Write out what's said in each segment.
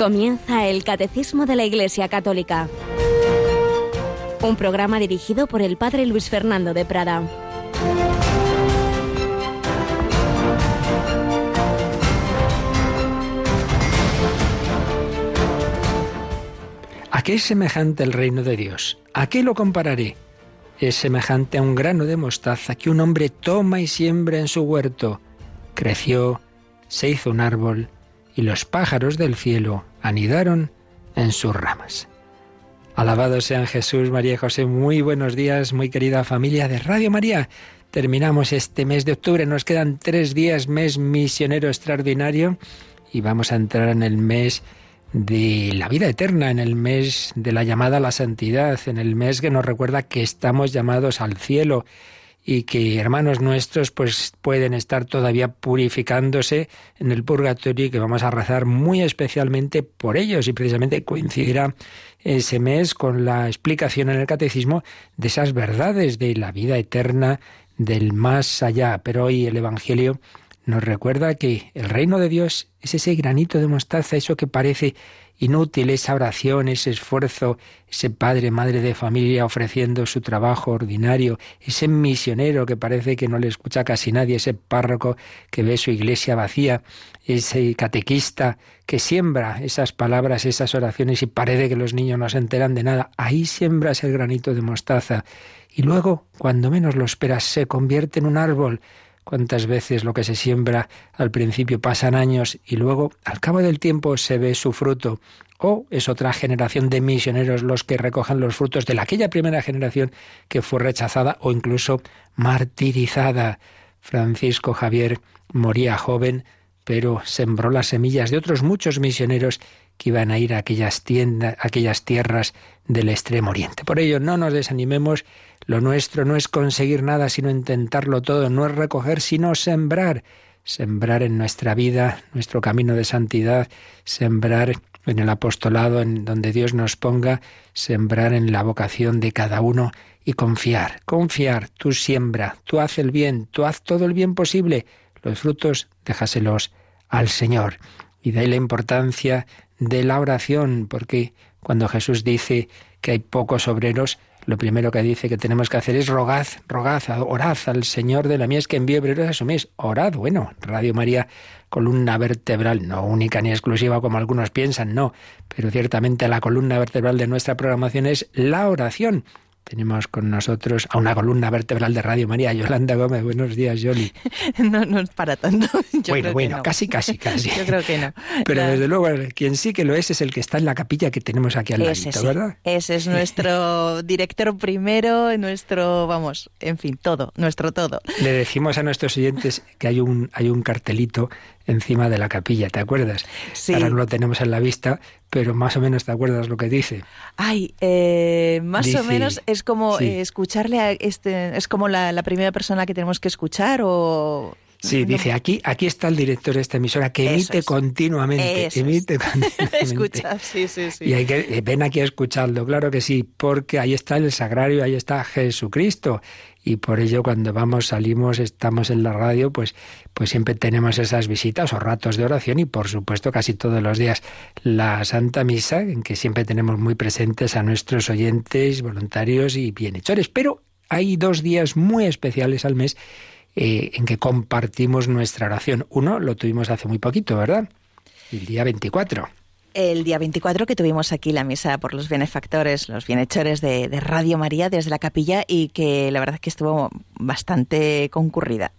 Comienza el Catecismo de la Iglesia Católica, un programa dirigido por el Padre Luis Fernando de Prada. ¿A qué es semejante el reino de Dios? ¿A qué lo compararé? Es semejante a un grano de mostaza que un hombre toma y siembra en su huerto. Creció, se hizo un árbol, y los pájaros del cielo anidaron en sus ramas. Alabados sean Jesús, María y José. Muy buenos días, muy querida familia de Radio María. Terminamos este mes de octubre, nos quedan tres días, mes misionero extraordinario, y vamos a entrar en el mes de la vida eterna, en el mes de la llamada a la santidad, en el mes que nos recuerda que estamos llamados al cielo y que hermanos nuestros pues pueden estar todavía purificándose en el purgatorio y que vamos a rezar muy especialmente por ellos y precisamente coincidirá ese mes con la explicación en el catecismo de esas verdades de la vida eterna del más allá. Pero hoy el Evangelio nos recuerda que el reino de Dios es ese granito de mostaza, eso que parece inútil esa oración, ese esfuerzo, ese padre, madre de familia ofreciendo su trabajo ordinario, ese misionero que parece que no le escucha casi nadie, ese párroco que ve su iglesia vacía, ese catequista que siembra esas palabras, esas oraciones y parece que los niños no se enteran de nada. Ahí siembras el granito de mostaza y luego, cuando menos lo esperas, se convierte en un árbol cuántas veces lo que se siembra al principio pasan años y luego al cabo del tiempo se ve su fruto. O es otra generación de misioneros los que recojan los frutos de aquella primera generación que fue rechazada o incluso martirizada. Francisco Javier moría joven, pero sembró las semillas de otros muchos misioneros que iban a ir a aquellas, tiendas, aquellas tierras del extremo oriente. Por ello, no nos desanimemos, lo nuestro no es conseguir nada, sino intentarlo todo, no es recoger, sino sembrar, sembrar en nuestra vida, nuestro camino de santidad, sembrar en el apostolado, en donde Dios nos ponga, sembrar en la vocación de cada uno y confiar, confiar, tú siembra, tú haz el bien, tú haz todo el bien posible, los frutos déjaselos al Señor. Y de ahí la importancia de la oración, porque cuando Jesús dice que hay pocos obreros, lo primero que dice que tenemos que hacer es rogad, rogad, orad al Señor de la mies que envíe obreros a su mies. Orad, bueno, Radio María, columna vertebral, no única ni exclusiva como algunos piensan, no, pero ciertamente la columna vertebral de nuestra programación es la oración. Tenemos con nosotros a una columna vertebral de Radio María, Yolanda Gómez. Buenos días, Yoli. No, no es para tanto. bueno, bueno, casi, casi, casi. Yo creo que no. Pero desde luego, quien sí que lo es es el que está en la capilla que tenemos aquí al lado, ¿verdad? Ese es nuestro director primero, nuestro, vamos, en fin, todo, nuestro todo. Le decimos a nuestros oyentes que hay un, hay un cartelito encima de la capilla, ¿te acuerdas? Sí. Ahora no lo tenemos en la vista, pero más o menos te acuerdas lo que dice. Ay, eh, más o menos es como eh, escucharle a este, es como la, la, primera persona que tenemos que escuchar o Sí, dice aquí, aquí está el director de esta emisora que emite continuamente, emite continuamente. Escucha, sí, sí, sí. Y hay que, eh, ven aquí a escucharlo, claro que sí, porque ahí está el sagrario, ahí está Jesucristo. Y por ello cuando vamos, salimos, estamos en la radio, pues, pues siempre tenemos esas visitas o ratos de oración y por supuesto casi todos los días la Santa Misa, en que siempre tenemos muy presentes a nuestros oyentes, voluntarios y bienhechores. Pero hay dos días muy especiales al mes eh, en que compartimos nuestra oración. Uno lo tuvimos hace muy poquito, ¿verdad? El día 24. El día 24 que tuvimos aquí la misa por los benefactores, los bienhechores de, de Radio María desde la capilla y que la verdad es que estuvo bastante concurrida.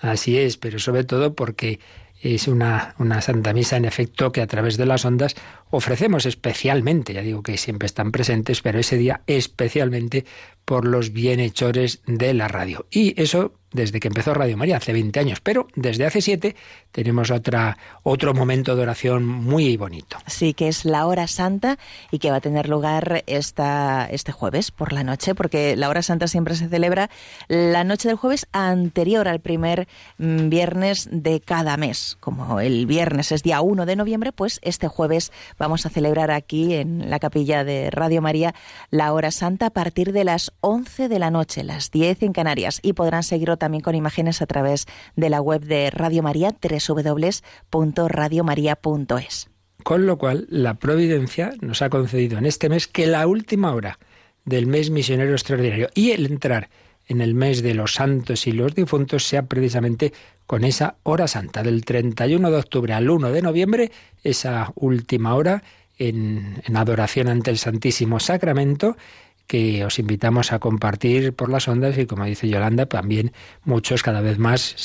Así es, pero sobre todo porque es una, una, Santa Misa, en efecto, que a través de las ondas ofrecemos especialmente, ya digo que siempre están presentes, pero ese día especialmente por los bienhechores de la radio. Y eso desde que empezó Radio María, hace 20 años, pero desde hace 7 tenemos otra, otro momento de oración muy bonito. Sí, que es la hora santa y que va a tener lugar esta, este jueves por la noche, porque la hora santa siempre se celebra la noche del jueves anterior al primer mm, viernes de cada mes. Como el viernes es día 1 de noviembre, pues este jueves vamos a celebrar aquí en la capilla de Radio María la hora santa a partir de las 11 de la noche, las 10 en Canarias, y podrán seguirlo también con imágenes a través de la web de Radio María, www.radiomaria.es. Con lo cual, la providencia nos ha concedido en este mes que la última hora del mes misionero extraordinario y el entrar en el mes de los santos y los difuntos sea precisamente con esa hora santa, del 31 de octubre al 1 de noviembre, esa última hora en, en adoración ante el Santísimo Sacramento que os invitamos a compartir por las ondas y como dice Yolanda, también muchos cada vez más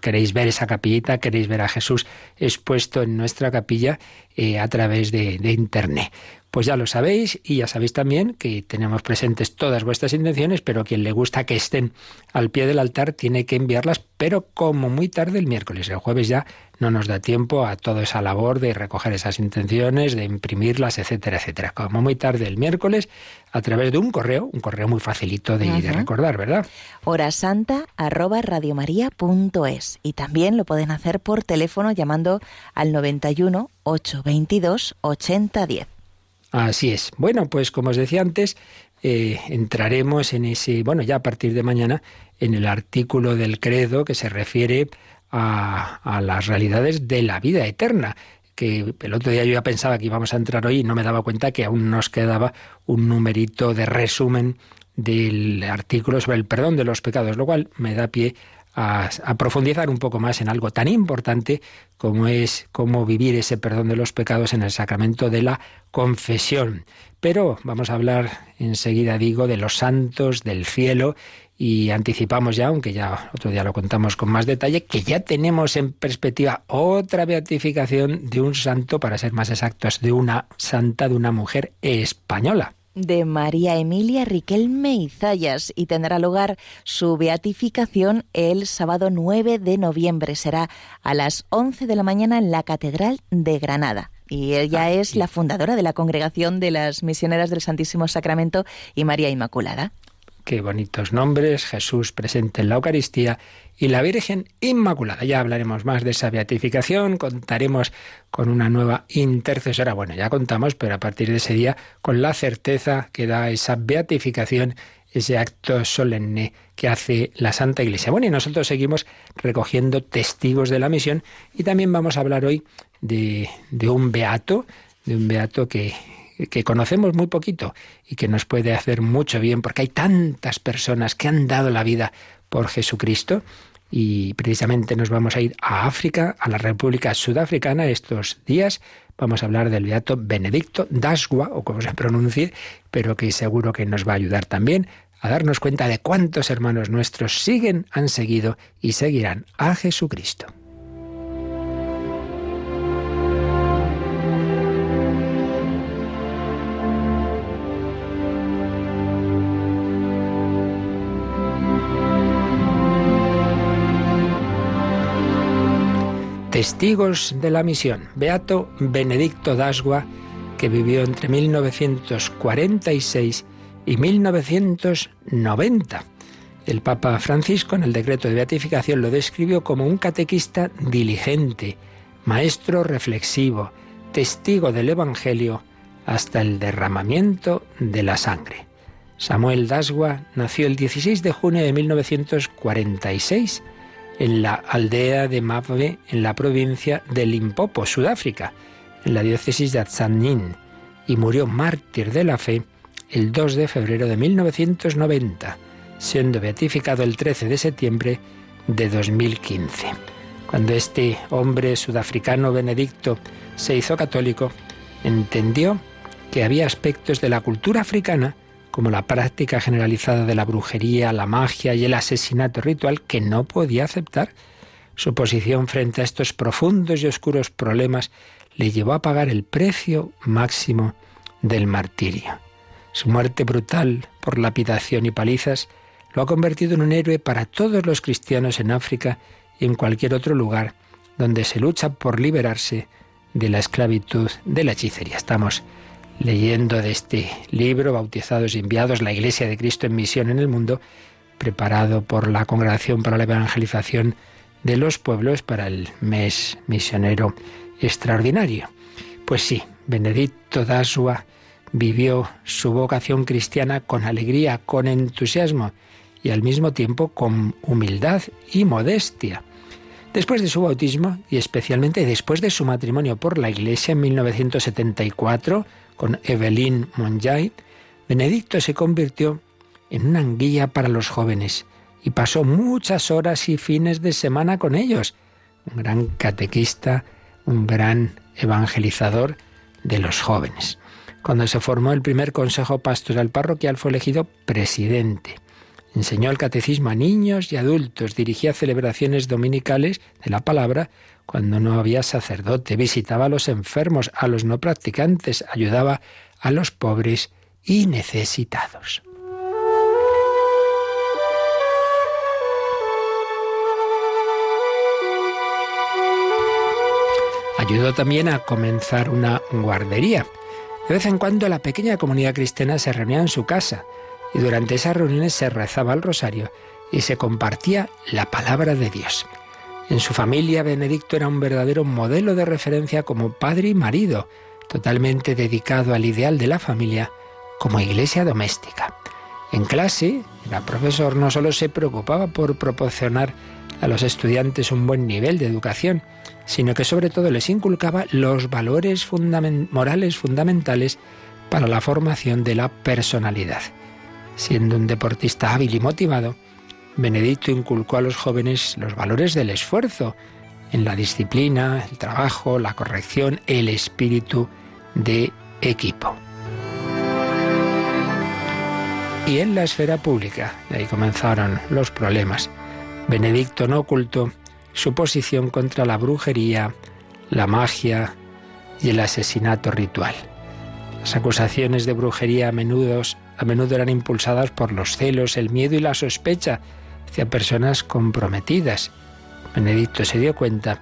queréis ver esa capillita, queréis ver a Jesús expuesto en nuestra capilla eh, a través de, de Internet. Pues ya lo sabéis y ya sabéis también que tenemos presentes todas vuestras intenciones, pero quien le gusta que estén al pie del altar tiene que enviarlas, pero como muy tarde el miércoles. El jueves ya no nos da tiempo a toda esa labor de recoger esas intenciones, de imprimirlas, etcétera, etcétera. Como muy tarde el miércoles a través de un correo, un correo muy facilito de, de recordar, ¿verdad? Hora santa arroba radiomaria.es y también lo pueden hacer por teléfono llamando al 91 822 8010. Así es. Bueno, pues como os decía antes, eh, entraremos en ese, bueno, ya a partir de mañana, en el artículo del credo que se refiere a, a las realidades de la vida eterna que el otro día yo ya pensaba que íbamos a entrar hoy y no me daba cuenta que aún nos quedaba un numerito de resumen del artículo sobre el perdón de los pecados, lo cual me da pie a, profundizar un poco más en algo tan importante como es cómo vivir ese perdón de los pecados en el sacramento de la confesión. Pero vamos a hablar enseguida, digo, de los santos del cielo y anticipamos ya, aunque ya otro día lo contamos con más detalle, que ya tenemos en perspectiva otra beatificación de un santo, para ser más exactos, de una santa, de una mujer española de María Emilia Riquelme Izayas y tendrá lugar su beatificación el sábado 9 de noviembre. Será a las 11 de la mañana en la Catedral de Granada. Y ella es la fundadora de la Congregación de las Misioneras del Santísimo Sacramento y María Inmaculada. Qué bonitos nombres, Jesús presente en la Eucaristía y la Virgen Inmaculada. Ya hablaremos más de esa beatificación, contaremos con una nueva intercesora. Bueno, ya contamos, pero a partir de ese día, con la certeza que da esa beatificación, ese acto solemne que hace la Santa Iglesia. Bueno, y nosotros seguimos recogiendo testigos de la misión y también vamos a hablar hoy de, de un beato, de un beato que, que conocemos muy poquito y que nos puede hacer mucho bien, porque hay tantas personas que han dado la vida por Jesucristo. Y precisamente nos vamos a ir a África, a la República Sudafricana estos días. Vamos a hablar del beato Benedicto Dasgua, o como se pronuncie, pero que seguro que nos va a ayudar también a darnos cuenta de cuántos hermanos nuestros siguen, han seguido y seguirán a Jesucristo. Testigos de la misión. Beato Benedicto Dasgua, que vivió entre 1946 y 1990. El Papa Francisco, en el decreto de beatificación, lo describió como un catequista diligente, maestro reflexivo, testigo del Evangelio hasta el derramamiento de la sangre. Samuel Dasgua nació el 16 de junio de 1946 en la aldea de Mave, en la provincia de Limpopo, Sudáfrica, en la diócesis de Atsanin, y murió mártir de la fe el 2 de febrero de 1990, siendo beatificado el 13 de septiembre de 2015. Cuando este hombre sudafricano benedicto se hizo católico, entendió que había aspectos de la cultura africana como la práctica generalizada de la brujería, la magia y el asesinato ritual que no podía aceptar. Su posición frente a estos profundos y oscuros problemas le llevó a pagar el precio máximo del martirio. Su muerte brutal por lapidación y palizas lo ha convertido en un héroe para todos los cristianos en África y en cualquier otro lugar donde se lucha por liberarse de la esclavitud de la hechicería. Estamos leyendo de este libro, Bautizados y Enviados, la Iglesia de Cristo en Misión en el Mundo, preparado por la Congregación para la Evangelización de los Pueblos para el mes misionero extraordinario. Pues sí, Benedicto Dasua vivió su vocación cristiana con alegría, con entusiasmo y al mismo tiempo con humildad y modestia. Después de su bautismo y especialmente después de su matrimonio por la Iglesia en 1974 con Evelyn Monjay, Benedicto se convirtió en una anguilla para los jóvenes y pasó muchas horas y fines de semana con ellos. Un gran catequista, un gran evangelizador de los jóvenes. Cuando se formó el primer Consejo Pastoral Parroquial fue elegido presidente. Enseñó el catecismo a niños y adultos, dirigía celebraciones dominicales de la palabra cuando no había sacerdote, visitaba a los enfermos, a los no practicantes, ayudaba a los pobres y necesitados. Ayudó también a comenzar una guardería. De vez en cuando la pequeña comunidad cristiana se reunía en su casa y durante esas reuniones se rezaba el rosario y se compartía la palabra de Dios. En su familia, Benedicto era un verdadero modelo de referencia como padre y marido, totalmente dedicado al ideal de la familia como iglesia doméstica. En clase, el profesor no solo se preocupaba por proporcionar a los estudiantes un buen nivel de educación, sino que sobre todo les inculcaba los valores morales fundamentales para la formación de la personalidad. Siendo un deportista hábil y motivado, Benedicto inculcó a los jóvenes los valores del esfuerzo, en la disciplina, el trabajo, la corrección, el espíritu de equipo. Y en la esfera pública, ahí comenzaron los problemas. Benedicto no ocultó su posición contra la brujería, la magia y el asesinato ritual. Las acusaciones de brujería a menudo, a menudo eran impulsadas por los celos, el miedo y la sospecha hacia personas comprometidas. Benedicto se dio cuenta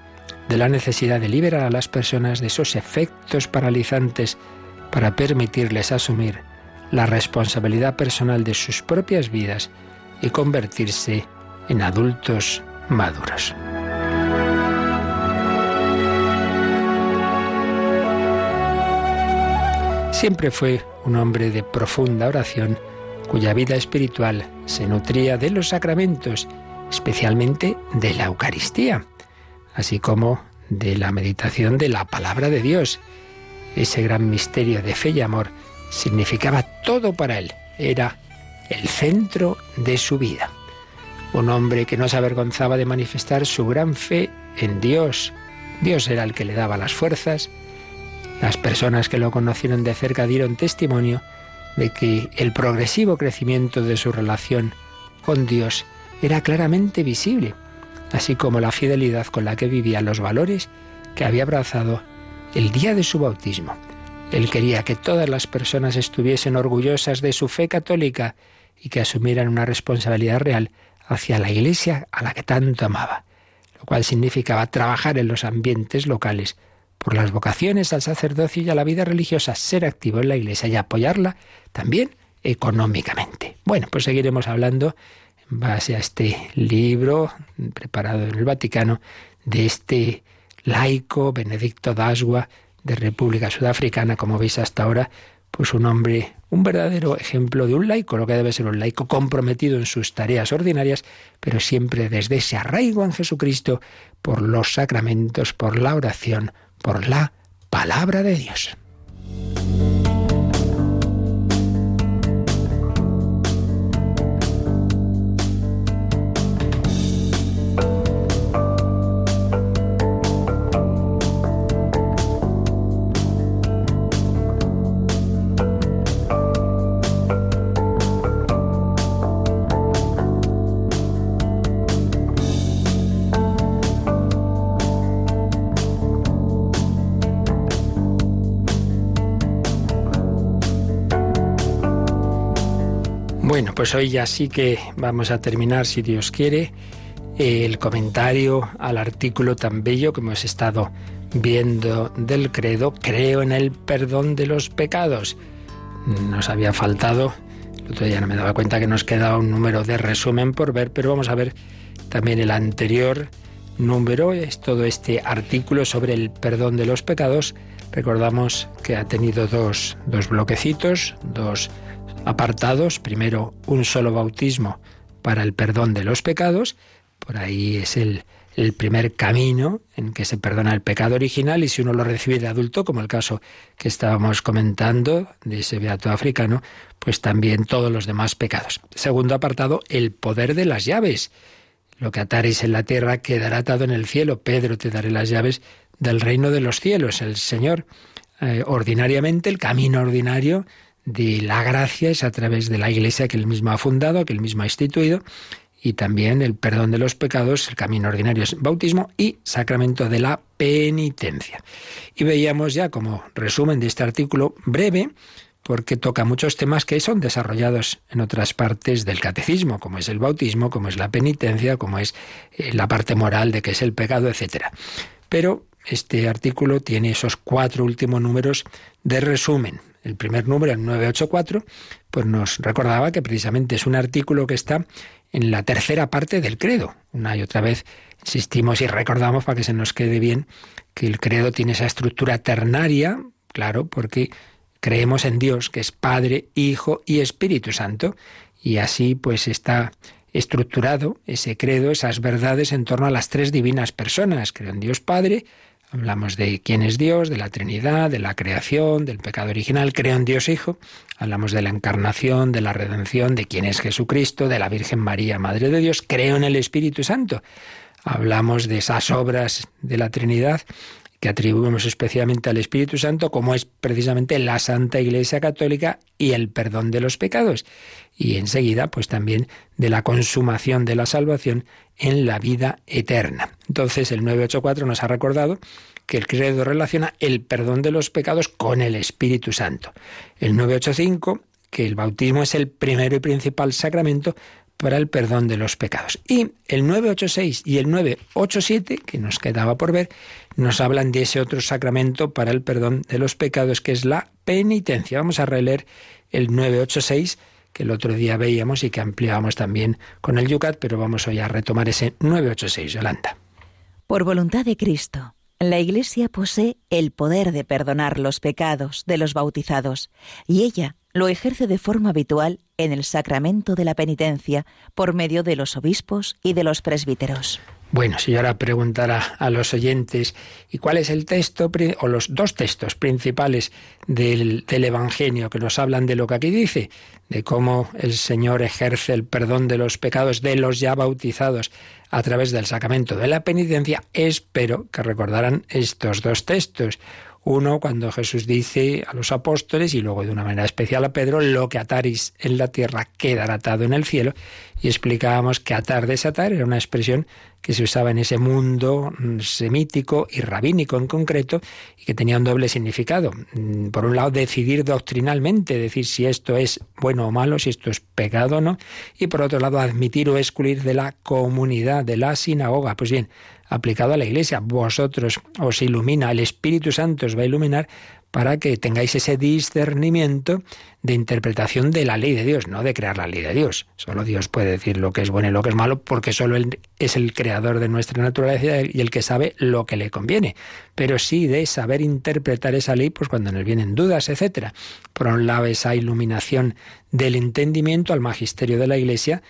de la necesidad de liberar a las personas de esos efectos paralizantes para permitirles asumir la responsabilidad personal de sus propias vidas y convertirse en adultos maduros. Siempre fue un hombre de profunda oración cuya vida espiritual se nutría de los sacramentos, especialmente de la Eucaristía, así como de la meditación de la palabra de Dios. Ese gran misterio de fe y amor significaba todo para él, era el centro de su vida. Un hombre que no se avergonzaba de manifestar su gran fe en Dios. Dios era el que le daba las fuerzas, las personas que lo conocieron de cerca dieron testimonio de que el progresivo crecimiento de su relación con Dios era claramente visible, así como la fidelidad con la que vivía los valores que había abrazado el día de su bautismo. Él quería que todas las personas estuviesen orgullosas de su fe católica y que asumieran una responsabilidad real hacia la Iglesia a la que tanto amaba, lo cual significaba trabajar en los ambientes locales por las vocaciones al sacerdocio y a la vida religiosa, ser activo en la Iglesia y apoyarla también económicamente. Bueno, pues seguiremos hablando en base a este libro preparado en el Vaticano de este laico Benedicto Dasgua de República Sudafricana, como veis hasta ahora, pues un hombre, un verdadero ejemplo de un laico, lo que debe ser un laico comprometido en sus tareas ordinarias, pero siempre desde ese arraigo en Jesucristo por los sacramentos, por la oración, por la palabra de Dios. Pues hoy ya sí que vamos a terminar, si Dios quiere, el comentario al artículo tan bello que hemos estado viendo del credo, creo en el perdón de los pecados. Nos había faltado, el otro día no me daba cuenta que nos quedaba un número de resumen por ver, pero vamos a ver también el anterior número, es todo este artículo sobre el perdón de los pecados. Recordamos que ha tenido dos, dos bloquecitos, dos apartados. Primero, un solo bautismo para el perdón de los pecados. Por ahí es el el primer camino en que se perdona el pecado original y si uno lo recibe de adulto, como el caso que estábamos comentando de ese beato africano, pues también todos los demás pecados. Segundo apartado, el poder de las llaves. Lo que ataréis en la tierra quedará atado en el cielo. Pedro, te daré las llaves del reino de los cielos. El Señor, eh, ordinariamente, el camino ordinario de la gracia es a través de la iglesia que él mismo ha fundado, que él mismo ha instituido, y también el perdón de los pecados, el camino ordinario es bautismo y sacramento de la penitencia. Y veíamos ya como resumen de este artículo breve, porque toca muchos temas que son desarrollados en otras partes del catecismo, como es el bautismo, como es la penitencia, como es eh, la parte moral de que es el pecado, etc. Pero este artículo tiene esos cuatro últimos números de resumen. El primer número, el 984, pues nos recordaba que precisamente es un artículo que está en la tercera parte del credo. Una y otra vez insistimos y recordamos para que se nos quede bien que el credo tiene esa estructura ternaria, claro, porque creemos en Dios, que es Padre, Hijo y Espíritu Santo, y así pues está estructurado ese credo, esas verdades en torno a las tres divinas personas. Creo en Dios Padre, hablamos de quién es Dios, de la Trinidad, de la creación, del pecado original, creo en Dios Hijo, Hablamos de la encarnación, de la redención, de quién es Jesucristo, de la Virgen María, Madre de Dios. Creo en el Espíritu Santo. Hablamos de esas obras de la Trinidad que atribuimos especialmente al Espíritu Santo, como es precisamente la Santa Iglesia Católica y el perdón de los pecados. Y enseguida, pues también de la consumación de la salvación en la vida eterna. Entonces, el 984 nos ha recordado que el credo relaciona el perdón de los pecados con el Espíritu Santo. El 985, que el bautismo es el primero y principal sacramento para el perdón de los pecados. Y el 986 y el 987, que nos quedaba por ver, nos hablan de ese otro sacramento para el perdón de los pecados, que es la penitencia. Vamos a releer el 986 que el otro día veíamos y que ampliábamos también con el Yucat, pero vamos hoy a retomar ese 986, Yolanda. Por voluntad de Cristo la Iglesia posee el poder de perdonar los pecados de los bautizados y ella lo ejerce de forma habitual en el sacramento de la penitencia por medio de los obispos y de los presbíteros. Bueno, si yo ahora preguntara a los oyentes, ¿y cuál es el texto o los dos textos principales del, del, Evangelio que nos hablan de lo que aquí dice? De cómo el Señor ejerce el perdón de los pecados de los ya bautizados a través del sacramento de la penitencia, espero que recordaran estos dos textos. Uno, cuando Jesús dice a los apóstoles y luego de una manera especial a Pedro, lo que ataris en la tierra quedará atado en el cielo. Y explicábamos que atar, desatar era una expresión que se usaba en ese mundo mm, semítico y rabínico en concreto y que tenía un doble significado. Mm, por un lado, decidir doctrinalmente, decir si esto es bueno o malo, si esto es pecado o no, y por otro lado, admitir o excluir de la comunidad, de la sinagoga. Pues bien, aplicado a la Iglesia, vosotros os ilumina, el Espíritu Santo os va a iluminar para que tengáis ese discernimiento de interpretación de la ley de Dios, no de crear la ley de Dios. Solo Dios puede decir lo que es bueno y lo que es malo, porque solo Él es el creador de nuestra naturaleza y el que sabe lo que le conviene. Pero sí de saber interpretar esa ley, pues cuando nos vienen dudas, etcétera. Por un lado, esa iluminación del entendimiento al magisterio de la Iglesia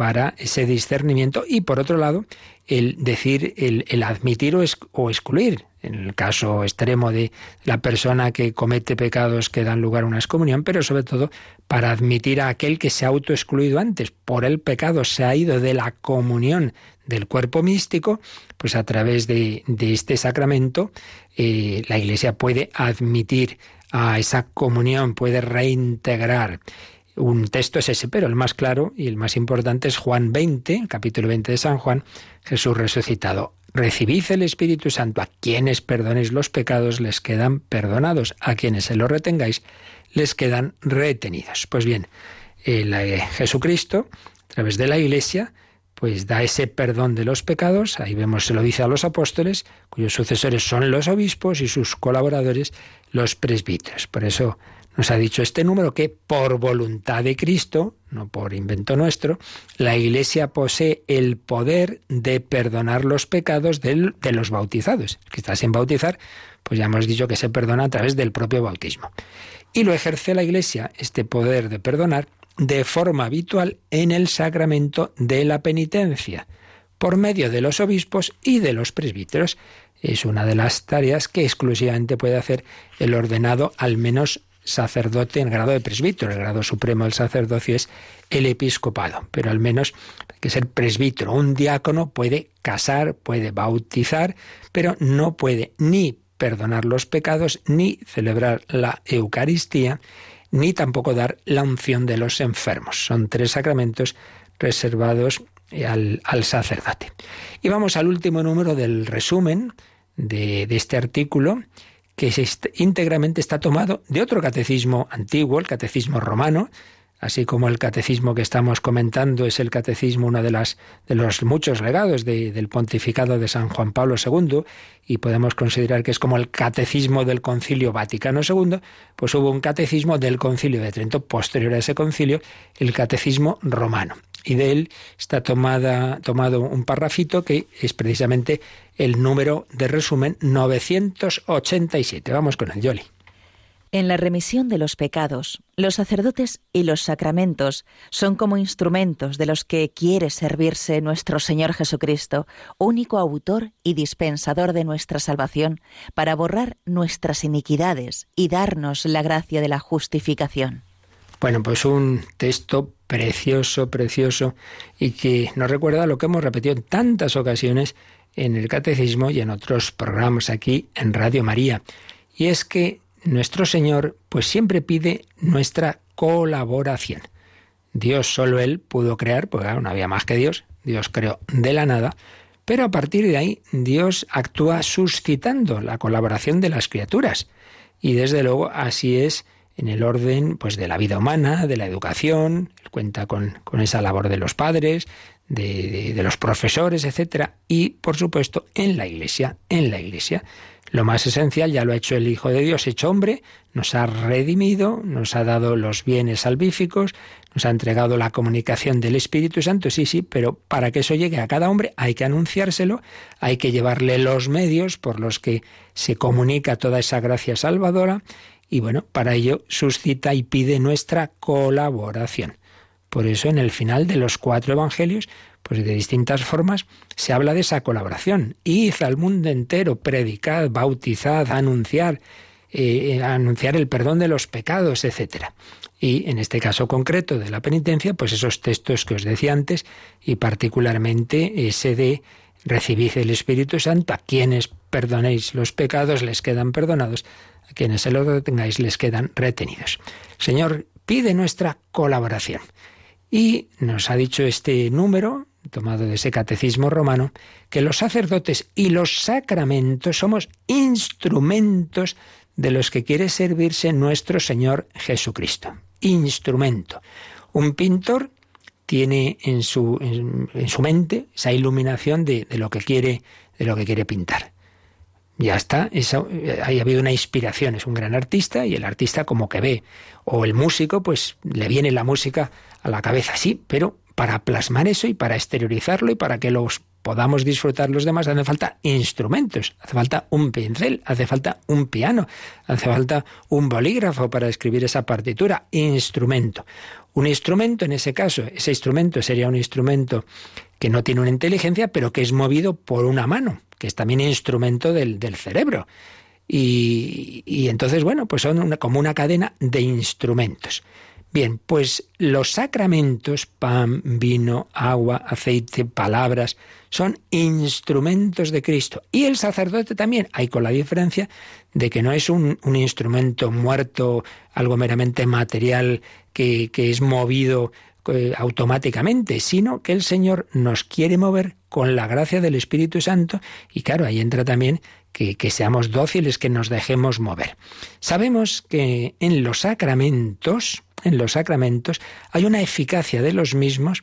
para ese discernimiento y por otro lado el decir, el, admitir o, excluir. En el caso extremo de la persona que comete pecados que dan lugar a una excomunión, pero sobre todo para admitir a aquel que se ha autoexcluido antes por el pecado, se ha ido de la comunión del cuerpo místico, pues a través de, este sacramento eh, la Iglesia puede admitir a esa comunión, puede reintegrar un texto es ese, pero el más claro y el más importante es Juan 20, capítulo 20 de San Juan, Jesús resucitado. Recibid el Espíritu Santo. A quienes perdonéis los pecados les quedan perdonados. A quienes se los retengáis les quedan retenidos. Pues bien, eh, Jesucristo, a través de la Iglesia, pues da ese perdón de los pecados. Ahí vemos, se lo dice a los apóstoles, cuyos sucesores son los obispos y sus colaboradores, los presbíteros. Por eso nos ha dicho este número que por voluntad de Cristo, no por invento nuestro, la Iglesia posee el poder de perdonar los pecados de los bautizados. El que está sin bautizar, pues ya hemos dicho que se perdona a través del propio bautismo. Y lo ejerce la Iglesia, este poder de perdonar, de forma habitual en el sacramento de la penitencia por medio de los obispos y de los presbíteros. Es una de las tareas que exclusivamente puede hacer el ordenado, al menos sacerdote en grado de presbítero. El grado supremo del sacerdocio es el episcopado, pero al menos hay que ser presbítero. Un diácono puede casar, puede bautizar, pero no puede ni perdonar los pecados, ni celebrar la Eucaristía, ni tampoco dar la unción de los enfermos. Son tres sacramentos reservados al, sacerdote. Y vamos al último número del resumen de, de este artículo, que íntegramente está tomado de otro catecismo antiguo, el catecismo romano, así como el catecismo que estamos comentando es el catecismo, uno de, las, de los muchos legados del pontificado de San Juan Pablo II, y podemos considerar que es como el catecismo del Concilio Vaticano II, pues hubo un catecismo del Concilio de Trento, posterior a ese concilio, el catecismo romano. Y de él está tomada, tomado un parrafito que es precisamente el número de resumen 987. Vamos con el Yoli. En la remisión de los pecados, los sacerdotes y los sacramentos son como instrumentos de los que quiere servirse nuestro Señor Jesucristo, único autor y dispensador de nuestra salvación, para borrar nuestras iniquidades y darnos la gracia de la justificación. Bueno, pues un texto precioso, precioso, y que nos recuerda lo que hemos repetido en tantas ocasiones en el Catecismo y en otros programas aquí en Radio María. Y es que nuestro Señor pues siempre pide nuestra colaboración. Dios solo Él pudo crear, porque no había más que Dios, Dios creó de la nada, pero a partir de ahí Dios actúa suscitando la colaboración de las criaturas. Y desde luego así es en el orden pues de la vida humana, de la educación, cuenta con, con esa labor de los padres, de, de, los profesores, etcétera, y por supuesto en la iglesia, en la iglesia. Lo más esencial ya lo ha hecho el Hijo de Dios, hecho hombre, nos ha redimido, nos ha dado los bienes salvíficos, nos ha entregado la comunicación del Espíritu Santo, sí, sí, pero para que eso llegue a cada hombre hay que anunciárselo, hay que llevarle los medios por los que se comunica toda esa gracia salvadora y bueno, para ello suscita y pide nuestra colaboración. Por eso en el final de los cuatro evangelios pues de distintas formas se habla de esa colaboración. Id al mundo entero, predicad, bautizad, anunciar, eh, anunciar el perdón de los pecados, etc. Y en este caso concreto de la penitencia, pues esos textos que os decía antes, y particularmente ese de recibid el Espíritu Santo, a quienes perdonéis los pecados les quedan perdonados, a quienes se lo tengáis les quedan retenidos. Señor pide nuestra colaboración. Y nos ha dicho este número, tomado de ese catecismo romano, que los sacerdotes y los sacramentos somos instrumentos de los que quiere servirse nuestro Señor Jesucristo. Instrumento. Un pintor tiene en su, en, su mente esa iluminación de, de, lo que quiere, de lo que quiere pintar. Ya está, eso, ahí ha habido una inspiración, es un gran artista y el artista como que ve, o el músico, pues le viene la música a la cabeza, sí, pero para plasmar eso y para exteriorizarlo y para que los podamos disfrutar los demás, hace falta instrumentos, hace falta un pincel, hace falta un piano, hace falta un bolígrafo para escribir esa partitura, instrumento. Un instrumento, en ese caso, ese instrumento sería un instrumento que no tiene una inteligencia, pero que es movido por una mano, que es también instrumento del, del cerebro. Y, y, entonces, bueno, pues son como una cadena de instrumentos. Bien, pues los sacramentos, pan, vino, agua, aceite, palabras, son instrumentos de Cristo. Y el sacerdote también, hay con la diferencia de que no es un, un instrumento muerto, algo meramente material que, que es movido eh, automáticamente, sino que el Señor nos quiere mover con la gracia del Espíritu Santo y claro, ahí entra también que, que, seamos dóciles, que nos dejemos mover. Sabemos que en los sacramentos, en los sacramentos hay una eficacia de los mismos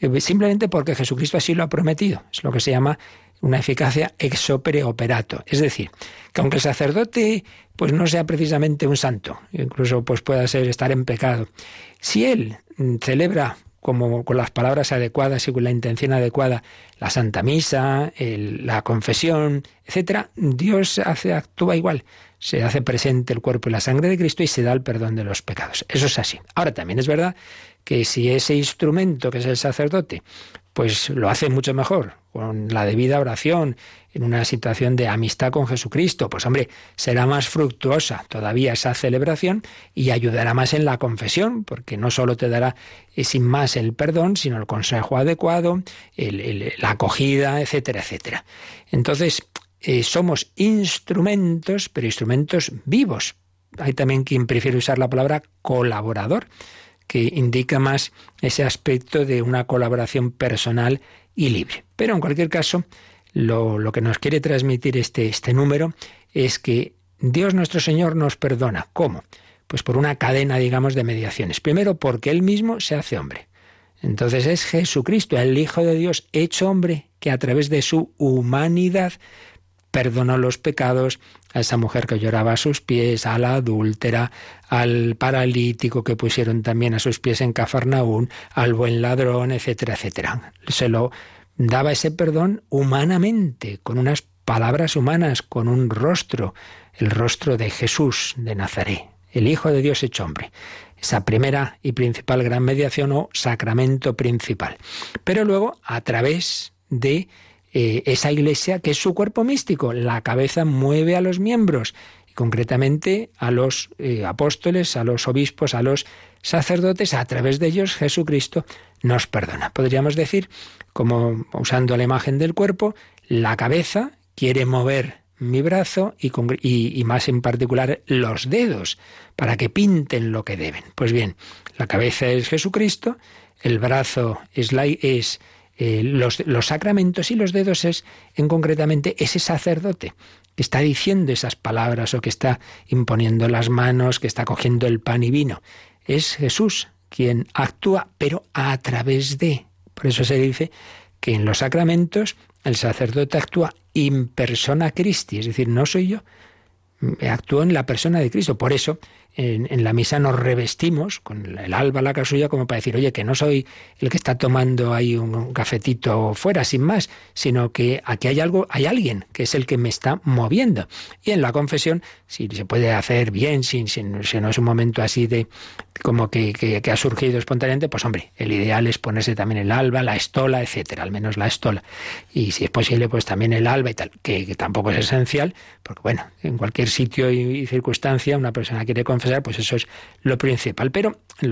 eh, simplemente porque Jesucristo así lo ha prometido. Es lo que se llama una eficacia ex opere operato. Es decir, que aunque el sacerdote pues no sea precisamente un santo, incluso pues pueda ser estar en pecado, si él mm, celebra como con las palabras adecuadas y con la intención adecuada la Santa Misa, la confesión, etcétera, Dios hace, actúa igual se hace presente el cuerpo y la sangre de Cristo y se da el perdón de los pecados. Eso es así. Ahora también es verdad que si ese instrumento que es el sacerdote, pues lo hace mucho mejor, con la debida oración, en una situación de amistad con Jesucristo, pues hombre, será más fructuosa todavía esa celebración y ayudará más en la confesión, porque no solo te dará eh, sin más el perdón, sino el consejo adecuado, la acogida, etcétera, etcétera. Entonces, eh, somos instrumentos, pero instrumentos vivos. Hay también quien prefiere usar la palabra colaborador que indica más ese aspecto de una colaboración personal y libre. Pero en cualquier caso, lo, que nos quiere transmitir este, este número es que Dios nuestro Señor nos perdona. ¿Cómo? Pues por una cadena, digamos, de mediaciones. Primero, porque Él mismo se hace hombre. Entonces es Jesucristo, el Hijo de Dios, hecho hombre, que a través de su humanidad perdonó los pecados a esa mujer que lloraba a sus pies, a la adúltera, al paralítico que pusieron también a sus pies en Cafarnaún, al buen ladrón, etcétera, etcétera. Se lo daba ese perdón humanamente, con unas palabras humanas, con un rostro, el rostro de Jesús de Nazaret, el Hijo de Dios hecho hombre. Esa primera y principal gran mediación o sacramento principal. Pero luego, a través de eh, esa iglesia que es su cuerpo místico. La cabeza mueve a los miembros, y concretamente a los eh, apóstoles, a los obispos, a los sacerdotes, a través de ellos Jesucristo nos perdona. Podríamos decir, como usando la imagen del cuerpo, la cabeza quiere mover mi brazo y, más en particular los dedos para que pinten lo que deben. Pues bien, la cabeza es Jesucristo, el brazo es, la, es eh, los, los, sacramentos y los dedos es en concretamente ese sacerdote que está diciendo esas palabras o que está imponiendo las manos, que está cogiendo el pan y vino. Es Jesús quien actúa, pero a través de. Por eso se dice que en los sacramentos el sacerdote actúa in persona Christi, es decir, no soy yo, actúo en la persona de Cristo. Por eso en, la misa nos revestimos con el alba, la casulla, como para decir, oye, que no soy el que está tomando ahí un, cafetito fuera, sin más, sino que aquí hay algo, hay alguien que es el que me está moviendo. Y en la confesión, si se puede hacer bien, sin, si no es un momento así de como que, que, ha surgido espontáneamente, pues hombre, el ideal es ponerse también el alba, la estola, etcétera, al menos la estola. Y si es posible, pues también el alba y tal, que, tampoco es esencial, porque bueno, en cualquier sitio y circunstancia una persona quiere confesar pues eso es lo principal. Pero a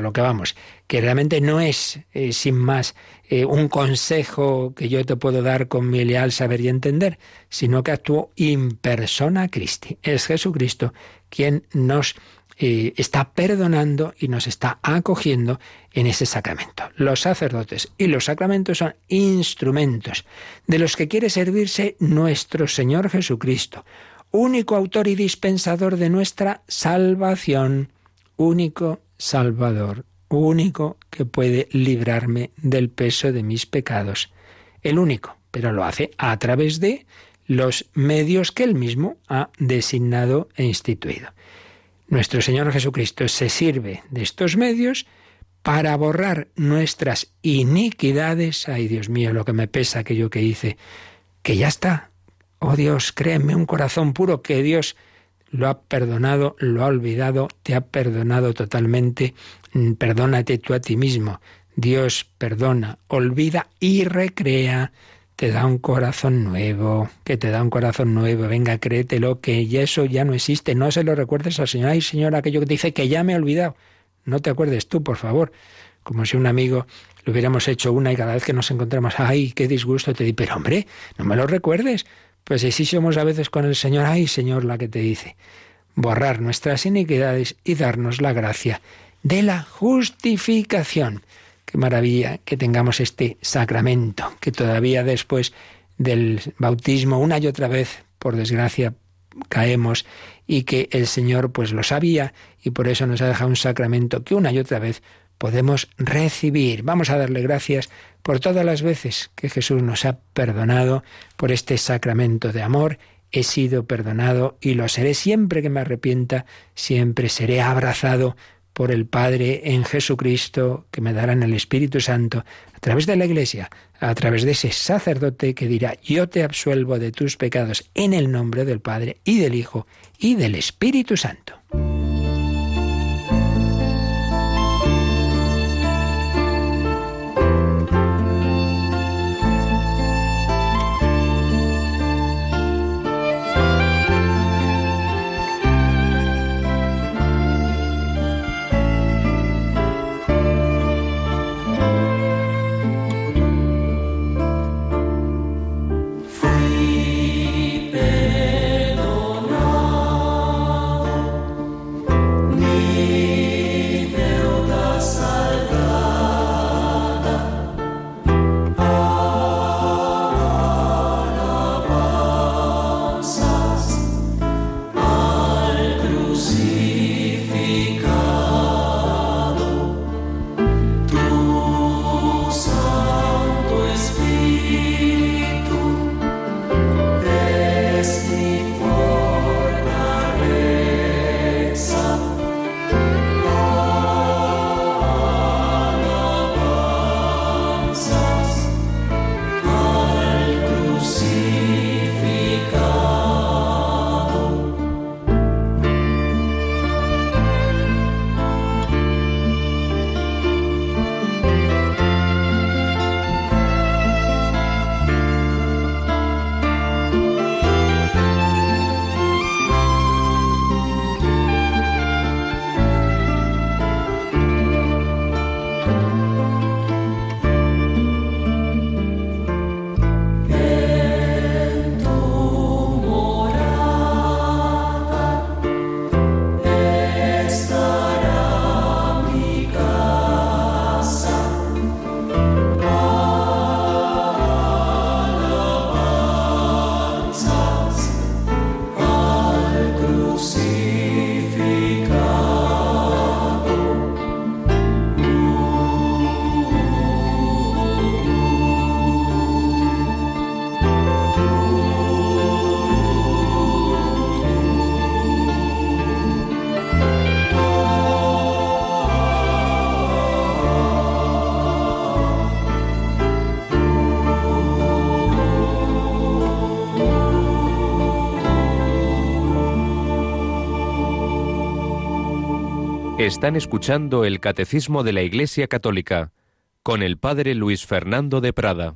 lo que vamos, que realmente no es, eh, sin más, eh, un consejo que yo te puedo dar con mi leal saber y entender, sino que actúo in persona Christi. Es Jesucristo quien nos eh, está perdonando y nos está acogiendo en ese sacramento. Los sacerdotes y los sacramentos son instrumentos de los que quiere servirse nuestro Señor Jesucristo único autor y dispensador de nuestra salvación, único Salvador, único que puede librarme del peso de mis pecados. El único, pero lo hace a través de los medios que él mismo ha designado e instituido. Nuestro Señor Jesucristo se sirve de estos medios para borrar nuestras iniquidades. Ay, Dios mío, lo que me pesa aquello que hice, que ya está, Oh Dios, créeme un corazón puro que Dios lo ha perdonado, lo ha olvidado, te ha perdonado totalmente. Mm, perdónate tú a ti mismo. Dios perdona, olvida y recrea. Te da un corazón nuevo, que te da un corazón nuevo. Venga, créetelo, que ya eso ya no existe. No se lo recuerdes al Señor. Ay, Señor, aquello que te dice que ya me he olvidado. No te acuerdes tú, por favor. Como si un amigo lo hubiéramos hecho una y cada vez que nos encontramos, ay, qué disgusto te di. Pero hombre, no me lo recuerdes. Pues así somos a veces con el Señor. Ay, Señor, la que te dice. Borrar nuestras iniquidades y darnos la gracia de la justificación. Qué maravilla que tengamos este sacramento, que todavía después del bautismo, una y otra vez, por desgracia, caemos y que el Señor pues lo sabía y por eso nos ha dejado un sacramento que una y otra vez podemos recibir. Vamos a darle gracias por todas las veces que Jesús nos ha perdonado por este sacramento de amor. He sido perdonado y lo seré siempre que me arrepienta, siempre seré abrazado por el Padre en Jesucristo, que me dará en el Espíritu Santo, a través de la Iglesia, a través de ese sacerdote que dirá, yo te absuelvo de tus pecados en el nombre del Padre y del Hijo y del Espíritu Santo. Están escuchando el Catecismo de la Iglesia Católica con el Padre Luis Fernando de Prada.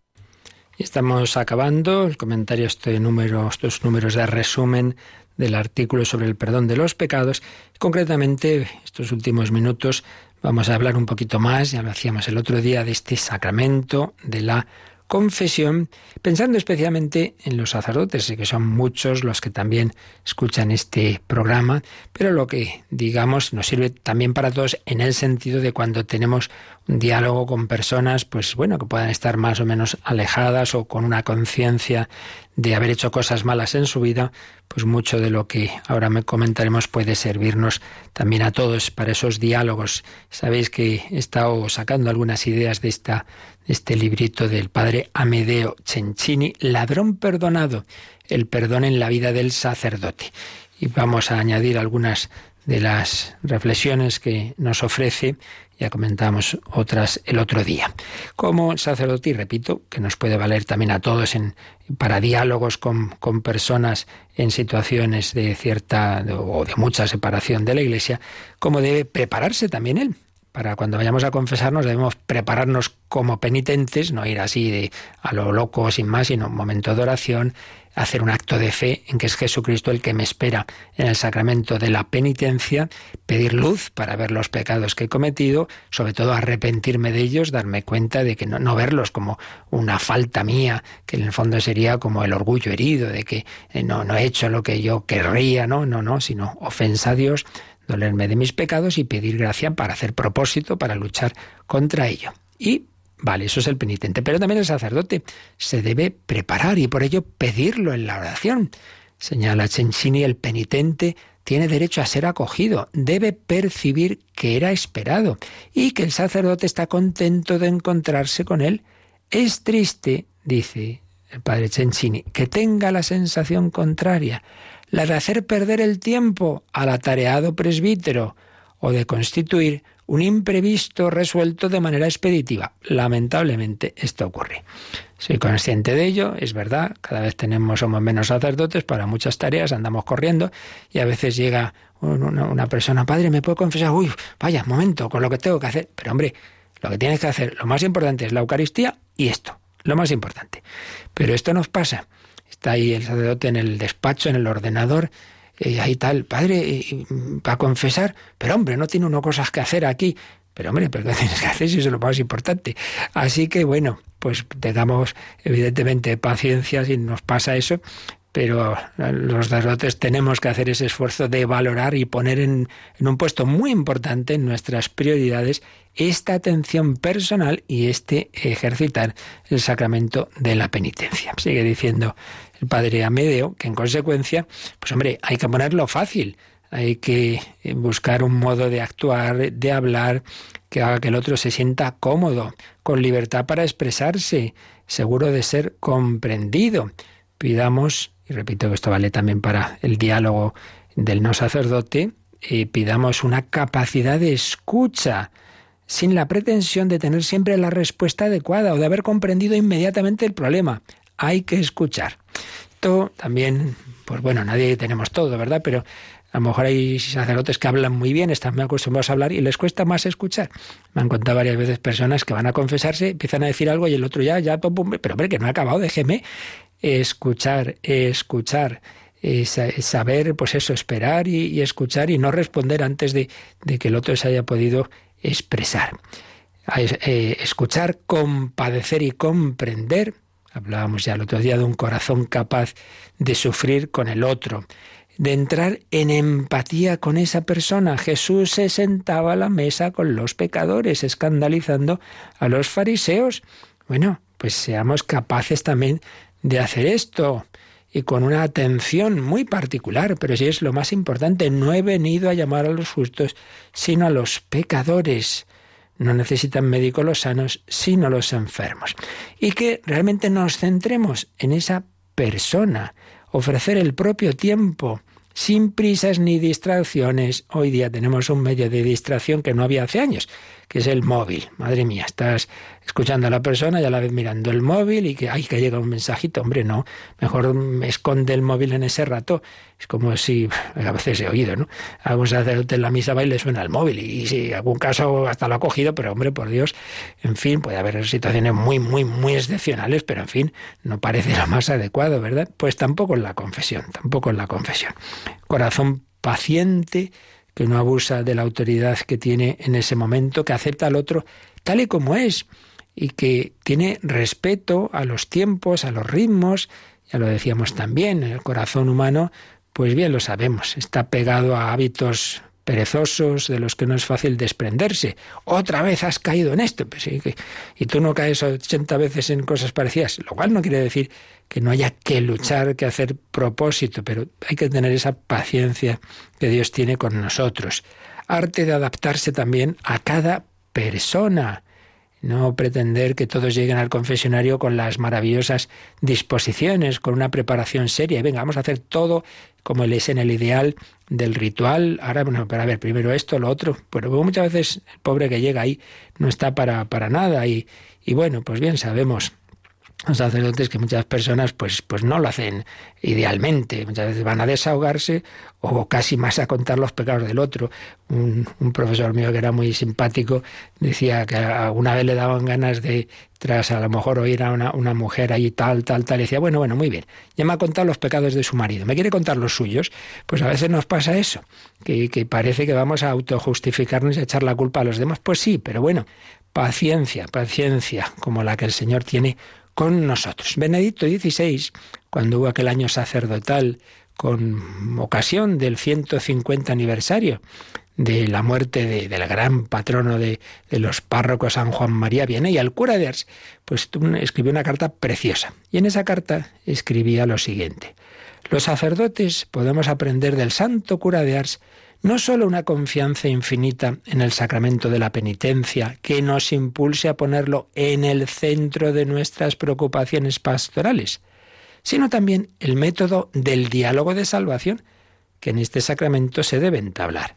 Estamos acabando el comentario, este número, estos números de resumen del artículo sobre el perdón de los pecados. Concretamente, estos últimos minutos vamos a hablar un poquito más, ya lo hacíamos el otro día, de este sacramento de la confesión, pensando especialmente en los sacerdotes, que son muchos los que también escuchan este programa, pero lo que digamos nos sirve también para todos en el sentido de cuando tenemos un diálogo con personas, pues bueno, que puedan estar más o menos alejadas o con una conciencia de haber hecho cosas malas en su vida, pues mucho de lo que ahora me comentaremos puede servirnos también a todos para esos diálogos. Sabéis que he estado sacando algunas ideas de esta este librito del padre Amedeo Cencini, Ladrón perdonado, el perdón en la vida del sacerdote. Y vamos a añadir algunas de las reflexiones que nos ofrece, ya comentamos otras el otro día. Como sacerdote, y repito, que nos puede valer también a todos en, para diálogos con, con personas en situaciones de cierta o de mucha separación de la Iglesia, cómo debe prepararse también él para cuando vayamos a confesarnos debemos prepararnos como penitentes, no ir así de a lo loco sin más, sino un momento de oración, hacer un acto de fe en que es Jesucristo el que me espera en el sacramento de la penitencia, pedir luz para ver los pecados que he cometido, sobre todo arrepentirme de ellos, darme cuenta de que no, no verlos como una falta mía, que en el fondo sería como el orgullo herido de que eh, no, no he hecho lo que yo querría, no, no, no, sino ofensa a Dios, dolerme de mis pecados y pedir gracia para hacer propósito, para luchar contra ello. Y Vale, eso es el penitente. Pero también el sacerdote se debe preparar y por ello pedirlo en la oración. Señala Cencini, el penitente tiene derecho a ser acogido, debe percibir que era esperado y que el sacerdote está contento de encontrarse con él. Es triste, dice el padre Cencini, que tenga la sensación contraria la de hacer perder el tiempo al atareado presbítero o de constituir un imprevisto resuelto de manera expeditiva. Lamentablemente esto ocurre. Soy consciente de ello, es verdad, cada vez tenemos, somos menos sacerdotes para muchas tareas, andamos corriendo y a veces llega una, persona, padre, ¿me puedo confesar? Uy, vaya, momento, con lo que tengo que hacer. Pero hombre, lo que tienes que hacer, lo más importante es la Eucaristía y esto, lo más importante. Pero esto nos pasa está ahí el sacerdote en el despacho, en el ordenador, y ahí tal, padre, para confesar, pero hombre, no tiene uno cosas que hacer aquí. Pero hombre, ¿pero qué tienes que hacer si eso es lo más importante? Así que bueno, pues tengamos evidentemente paciencia si nos pasa eso, pero los sacerdotes tenemos que hacer ese esfuerzo de valorar y poner en, en, un puesto muy importante en nuestras prioridades esta atención personal y este ejercitar el sacramento de la penitencia. Sigue diciendo el padre Amedeo que en consecuencia, pues hombre, hay que ponerlo fácil, hay que buscar un modo de actuar, de hablar, que haga que el otro se sienta cómodo, con libertad para expresarse, seguro de ser comprendido. Pidamos y repito que esto vale también para el diálogo del no sacerdote, eh, pidamos una capacidad de escucha, sin la pretensión de tener siempre la respuesta adecuada o de haber comprendido inmediatamente el problema. Hay que escuchar. También, pues bueno, nadie tenemos todo, ¿verdad? Pero a lo mejor hay sacerdotes que hablan muy bien, están muy acostumbrados a hablar y les cuesta más escuchar. Me han contado varias veces personas que van a confesarse, empiezan a decir algo y el otro ya, ya, pero hombre, que no ha acabado, déjeme escuchar, escuchar, saber, pues eso, esperar y, escuchar y no responder antes de, que el otro se haya podido expresar. Eh, escuchar, compadecer y comprender. Hablábamos ya el otro día de un corazón capaz de sufrir con el otro, de entrar en empatía con esa persona. Jesús se sentaba a la mesa con los pecadores, escandalizando a los fariseos. Bueno, pues seamos capaces también de hacer esto y con una atención muy particular, pero si es lo más importante, no he venido a llamar a los justos, sino a los pecadores. No necesitan médicos los sanos, sino los enfermos. Y que realmente nos centremos en esa persona, ofrecer el propio tiempo, sin prisas ni distracciones. Hoy día tenemos un medio de distracción que no había hace años, que es el móvil. Madre mía, estás escuchando a la persona y a la vez mirando el móvil y que, ay, que llega un mensajito. Hombre, no, mejor me esconde el móvil en ese rato. Es como si, a veces he oído, ¿no? Algún sacerdote en la misa va y le suena el móvil y, si en algún caso hasta lo ha cogido, pero hombre, por Dios, en fin, puede haber situaciones muy, muy, muy excepcionales, pero en fin, no parece lo más adecuado, ¿verdad? Pues tampoco en la confesión, tampoco en la confesión. Corazón paciente, que no abusa de la autoridad que tiene en ese momento, que acepta al otro tal y como es y que tiene respeto a los tiempos, a los ritmos, ya lo decíamos también, el corazón humano, pues bien lo sabemos, está pegado a hábitos perezosos de los que no es fácil desprenderse. Otra vez has caído en esto. Pues y tú no caes 80 veces en cosas parecidas, lo cual no quiere decir que no haya que luchar, que hacer propósito, pero hay que tener esa paciencia que Dios tiene con nosotros. Arte de adaptarse también a cada persona. No pretender que todos lleguen al confesionario con las maravillosas disposiciones, con una preparación seria. Venga, vamos a hacer todo como es en el ideal del ritual. Ahora, bueno, pero a ver, primero esto, lo otro. Pero muchas veces el pobre que llega ahí no está para, para nada. Y, y bueno, pues bien sabemos los sacerdotes que muchas personas pues, pues no lo hacen idealmente. Muchas veces van a desahogarse o casi más a contar los pecados del otro. Un, profesor mío que era muy simpático decía que alguna vez le daban ganas de, tras a lo mejor oír a una, una mujer ahí tal, tal, tal, y decía, bueno, bueno, muy bien, ya me ha contado los pecados de su marido, ¿me quiere contar los suyos? Pues a veces nos pasa eso, que, que parece que vamos a autojustificarnos y echar la culpa a los demás. Pues sí, pero bueno, paciencia, paciencia, como la que el Señor tiene con nosotros. Benedicto XVI, cuando hubo aquel año sacerdotal con ocasión del 150 aniversario de la muerte del gran patrono de, los párrocos San Juan María Vianney, al cura de Ars, pues escribió una carta preciosa. Y en esa carta escribía lo siguiente. Los sacerdotes podemos aprender del santo cura de Ars no sólo una confianza infinita en el sacramento de la penitencia, que nos impulse a ponerlo en el centro de nuestras preocupaciones pastorales, sino también el método del diálogo de salvación, que en este sacramento se debe entablar.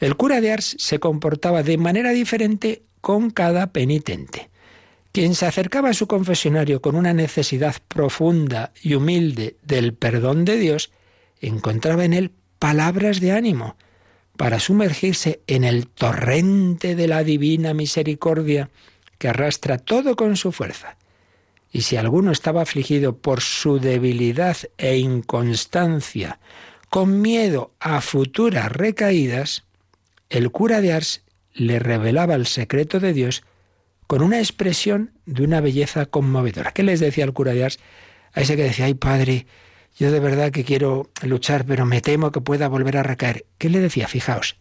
El cura de Ars se comportaba de manera diferente con cada penitente. Quien se acercaba a su confesionario con una necesidad profunda y humilde del perdón de Dios, encontraba en él palabras de ánimo, para sumergirse en el torrente de la divina misericordia que arrastra todo con su fuerza. Y si alguno estaba afligido por su debilidad e inconstancia, con miedo a futuras recaídas, el cura de Ars le revelaba el secreto de Dios con una expresión de una belleza conmovedora. ¿Qué les decía el cura de Ars? A ese que decía, ay padre, yo de verdad que quiero luchar, pero me temo que pueda volver a recaer. ¿Qué le decía? Fijaos,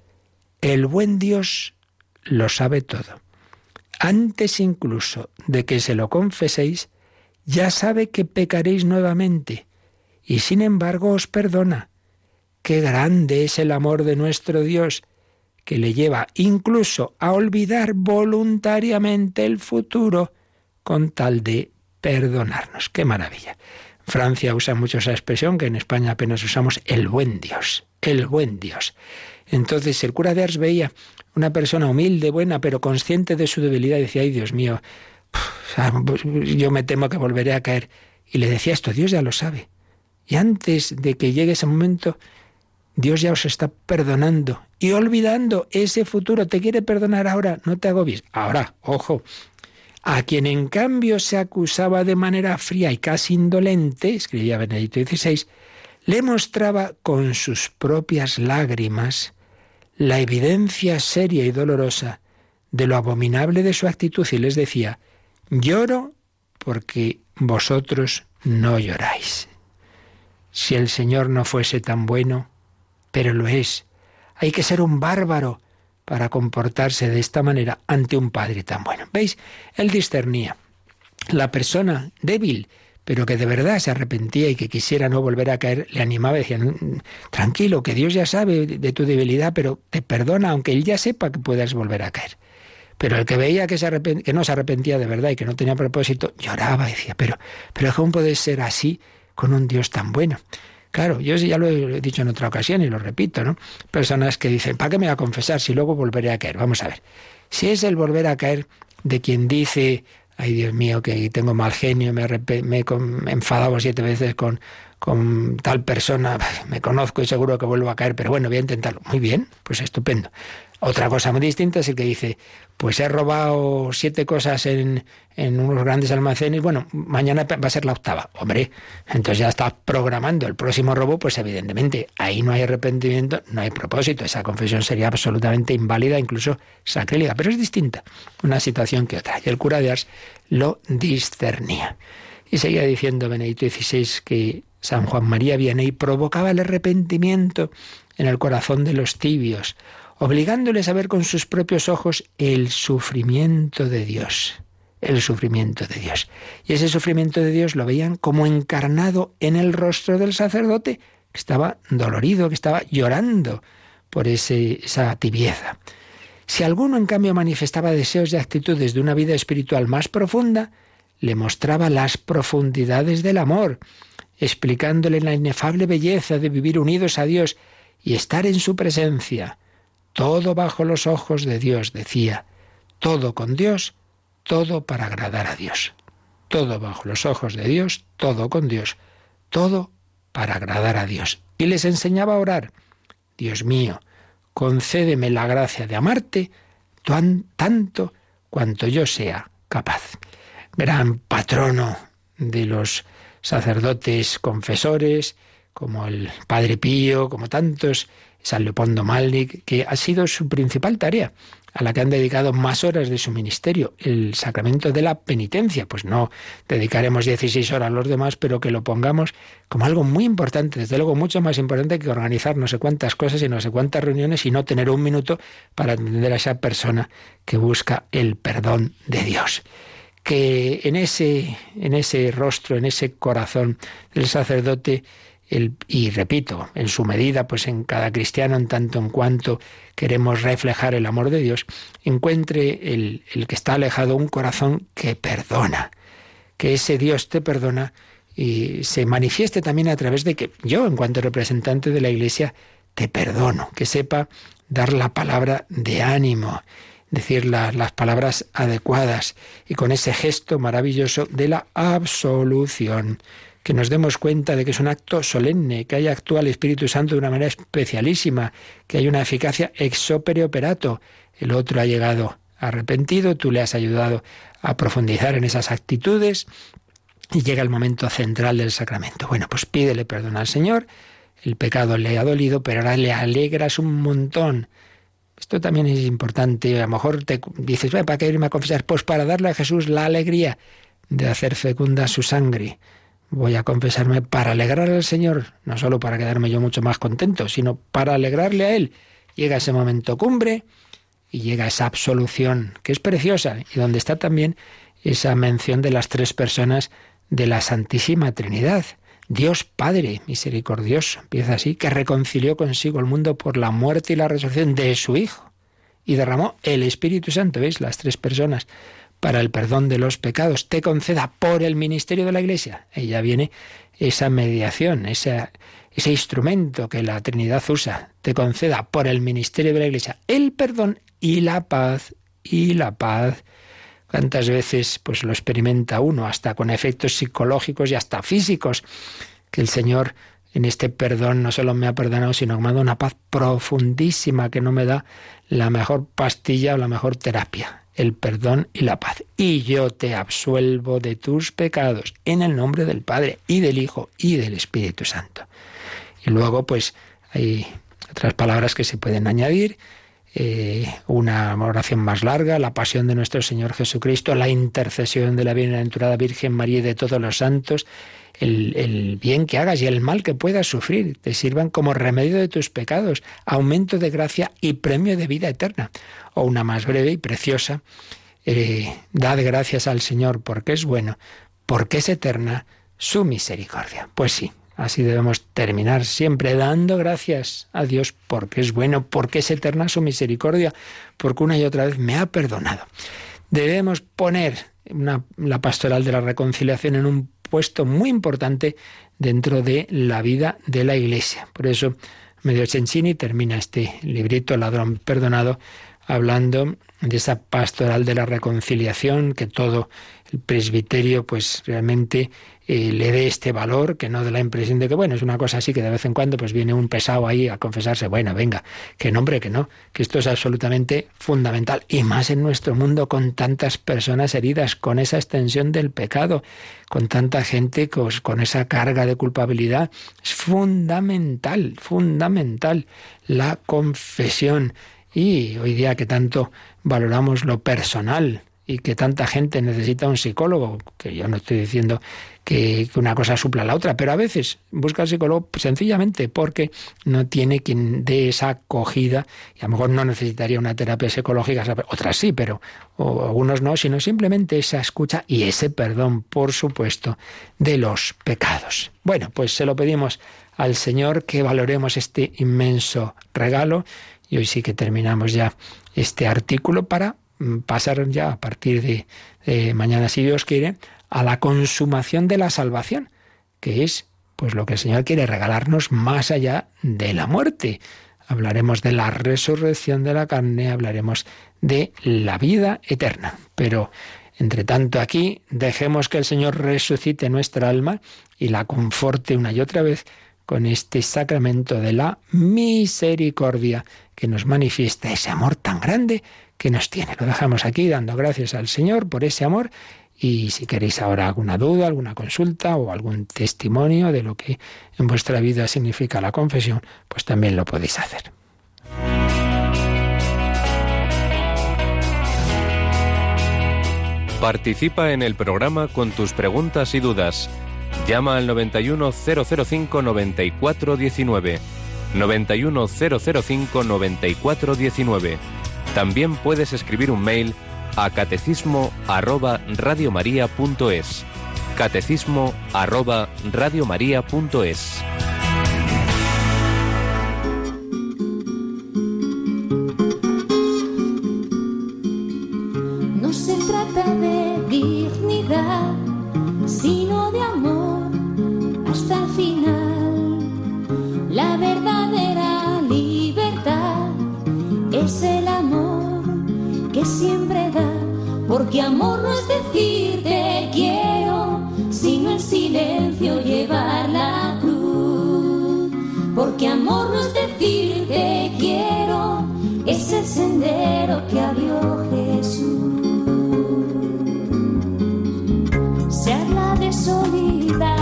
el buen Dios lo sabe todo. Antes incluso de que se lo confeséis, ya sabe que pecaréis nuevamente, y sin embargo os perdona. Qué grande es el amor de nuestro Dios, que le lleva incluso a olvidar voluntariamente el futuro con tal de perdonarnos. Qué maravilla. Francia usa mucho esa expresión, que en España apenas usamos el buen Dios, el buen Dios. Entonces el cura de Ars veía una persona humilde, buena, pero consciente de su debilidad, y decía, ay Dios mío, pues, yo me temo que volveré a caer. Y le decía esto, Dios ya lo sabe. Y antes de que llegue ese momento, Dios ya os está perdonando y olvidando ese futuro. Te quiere perdonar ahora, no te agobies. Ahora, ojo, a quien en cambio se acusaba de manera fría y casi indolente, escribía Benedicto XVI, le mostraba con sus propias lágrimas la evidencia seria y dolorosa de lo abominable de su actitud y les decía, lloro porque vosotros no lloráis. Si el Señor no fuese tan bueno, pero lo es, hay que ser un bárbaro para comportarse de esta manera ante un padre tan bueno. ¿Veis? Él discernía. La persona débil, pero que de verdad se arrepentía y que quisiera no volver a caer, le animaba y decía, tranquilo, que Dios ya sabe de tu debilidad, pero te perdona, aunque Él ya sepa que puedas volver a caer. Pero el que veía que no se arrepentía de verdad y que no tenía propósito, lloraba y decía, pero, pero ¿cómo puede ser así con un Dios tan bueno? Claro, yo ya lo he dicho en otra ocasión y lo repito, ¿no? Personas que dicen, ¿para qué me voy a confesar si luego volveré a caer? Vamos a ver. Si es el volver a caer de quien dice, ay Dios mío, que tengo mal genio, me, he enfadado siete veces con, con tal persona, me conozco y seguro que vuelvo a caer, pero bueno, voy a intentarlo. Muy bien, pues estupendo. Otra cosa muy distinta es el que dice, pues he robado siete cosas en, en, unos grandes almacenes, bueno, mañana va a ser la octava. Hombre, entonces ya está programando el próximo robo, pues evidentemente ahí no hay arrepentimiento, no hay propósito. Esa confesión sería absolutamente inválida, incluso sacrílega, pero es distinta una situación que otra. Y el cura de Ars lo discernía. Y seguía diciendo Benedicto XVI que San Juan María Vianney provocaba el arrepentimiento en el corazón de los tibios obligándoles a ver con sus propios ojos el sufrimiento de Dios. El sufrimiento de Dios. Y ese sufrimiento de Dios lo veían como encarnado en el rostro del sacerdote, que estaba dolorido, que estaba llorando por ese, esa tibieza. Si alguno, en cambio, manifestaba deseos y actitudes de una vida espiritual más profunda, le mostraba las profundidades del amor, explicándole la inefable belleza de vivir unidos a Dios y estar en su presencia todo bajo los ojos de Dios, decía, todo con Dios, todo para agradar a Dios. Todo bajo los ojos de Dios, todo con Dios, todo para agradar a Dios. Y les enseñaba a orar, Dios mío, concédeme la gracia de amarte tanto cuanto yo sea capaz. Gran patrono de los sacerdotes confesores, como el Padre Pío, como tantos San Leopoldo Malnik, que ha sido su principal tarea, a la que han dedicado más horas de su ministerio, el sacramento de la penitencia. Pues no dedicaremos 16 horas a los demás, pero que lo pongamos como algo muy importante, desde luego mucho más importante que organizar no sé cuántas cosas y no sé cuántas reuniones y no tener un minuto para atender a esa persona que busca el perdón de Dios que en ese, en ese rostro, en ese corazón del sacerdote, y repito, en su medida, pues en cada cristiano, en tanto en cuanto queremos reflejar el amor de Dios, encuentre el, el que está alejado un corazón que perdona, que ese Dios te perdona y se manifieste también a través de que yo, en cuanto representante de la Iglesia, te perdono, que sepa dar la palabra de ánimo, decir las palabras adecuadas y con ese gesto maravilloso de la absolución que nos demos cuenta de que es un acto solemne, que haya actúa el Espíritu Santo de una manera especialísima, que hay una eficacia ex opere operato. El otro ha llegado arrepentido, tú le has ayudado a profundizar en esas actitudes y llega el momento central del sacramento. Bueno, pues pídele perdón al Señor, el pecado le ha dolido, pero ahora le alegras un montón. Esto también es importante. A lo mejor te dices, ¿para qué irme a confesar? Pues para darle a Jesús la alegría de hacer fecunda su sangre voy a confesarme para alegrar al Señor, no solo para quedarme yo mucho más contento, sino para alegrarle a Él. Llega ese momento cumbre y llega esa absolución, que es preciosa, y donde está también esa mención de las tres personas de la Santísima Trinidad. Dios Padre misericordioso, empieza así, que reconcilió consigo el mundo por la muerte y la resurrección de su Hijo y derramó el Espíritu Santo, ¿veis? Las tres personas para el perdón de los pecados, te conceda por el ministerio de la Iglesia. Ella viene esa mediación, ese, ese instrumento que la Trinidad usa, te conceda por el ministerio de la Iglesia el perdón y la paz, y la paz. ¿Cuántas veces pues lo experimenta uno, hasta con efectos psicológicos y hasta físicos, que el Señor en este perdón no solo me ha perdonado, sino que me ha dado una paz profundísima que no me da la mejor pastilla o la mejor terapia el perdón y la paz. Y yo te absuelvo de tus pecados en el nombre del Padre y del Hijo y del Espíritu Santo. Y luego, pues, hay otras palabras que se pueden añadir. Eh, una oración más larga, la pasión de nuestro Señor Jesucristo, la intercesión de la bienaventurada Virgen María y de todos los santos, el, bien que hagas y el mal que puedas sufrir te sirvan como remedio de tus pecados, aumento de gracia y premio de vida eterna. O una más breve y preciosa, eh, dad gracias al Señor porque es bueno, porque es eterna su misericordia. Pues sí, así debemos terminar siempre dando gracias a Dios porque es bueno, porque es eterna su misericordia, porque una y otra vez me ha perdonado. Debemos poner la pastoral de la reconciliación en un puesto muy importante dentro de la vida de la Iglesia. Por eso, Medio Cencini termina este librito, Ladrón Perdonado, hablando de esa pastoral de la reconciliación, que todo el presbiterio pues realmente eh, le dé este valor, que no dé la impresión de que, bueno, es una cosa así que de vez en cuando pues viene un pesado ahí a confesarse, bueno, venga, que nombre, que no, que esto es absolutamente fundamental, y más en nuestro mundo con tantas personas heridas, con esa extensión del pecado, con tanta gente con esa carga de culpabilidad, es fundamental, fundamental la confesión. Y hoy día que tanto valoramos lo personal, y que tanta gente necesita un psicólogo, que yo no estoy diciendo que, una cosa supla la otra, pero a veces busca al psicólogo sencillamente porque no tiene quien dé esa acogida y a lo mejor no necesitaría una terapia psicológica, otras sí, pero algunos no, sino simplemente esa escucha y ese perdón, por supuesto, de los pecados. Bueno, pues se lo pedimos al Señor que valoremos este inmenso regalo y hoy sí que terminamos ya este artículo para Mm, pasar ya a partir de, mañana, si Dios quiere, a la consumación de la salvación, que es pues lo que el Señor quiere regalarnos más allá de la muerte. Hablaremos de la resurrección de la carne, hablaremos de la vida eterna. Pero, entre tanto, aquí dejemos que el Señor resucite nuestra alma y la conforte una y otra vez con este sacramento de la misericordia que nos manifiesta ese amor tan grande que nos tiene. Lo dejamos aquí dando gracias al Señor por ese amor y si queréis ahora alguna duda, alguna consulta o algún testimonio de lo que en vuestra vida significa la confesión, pues también lo podéis hacer. Participa en el programa con tus preguntas y dudas. Llama al 91005 9419. 91005 9419 también puedes escribir un mail a catecismo arroba radiomaria.es. Catecismo arroba radiomaria.es. siempre da, porque amor no es decir te quiero, sino en silencio llevar la cruz. Porque amor no es decir te quiero, es el sendero que abrió Jesús. Se habla de solidaridad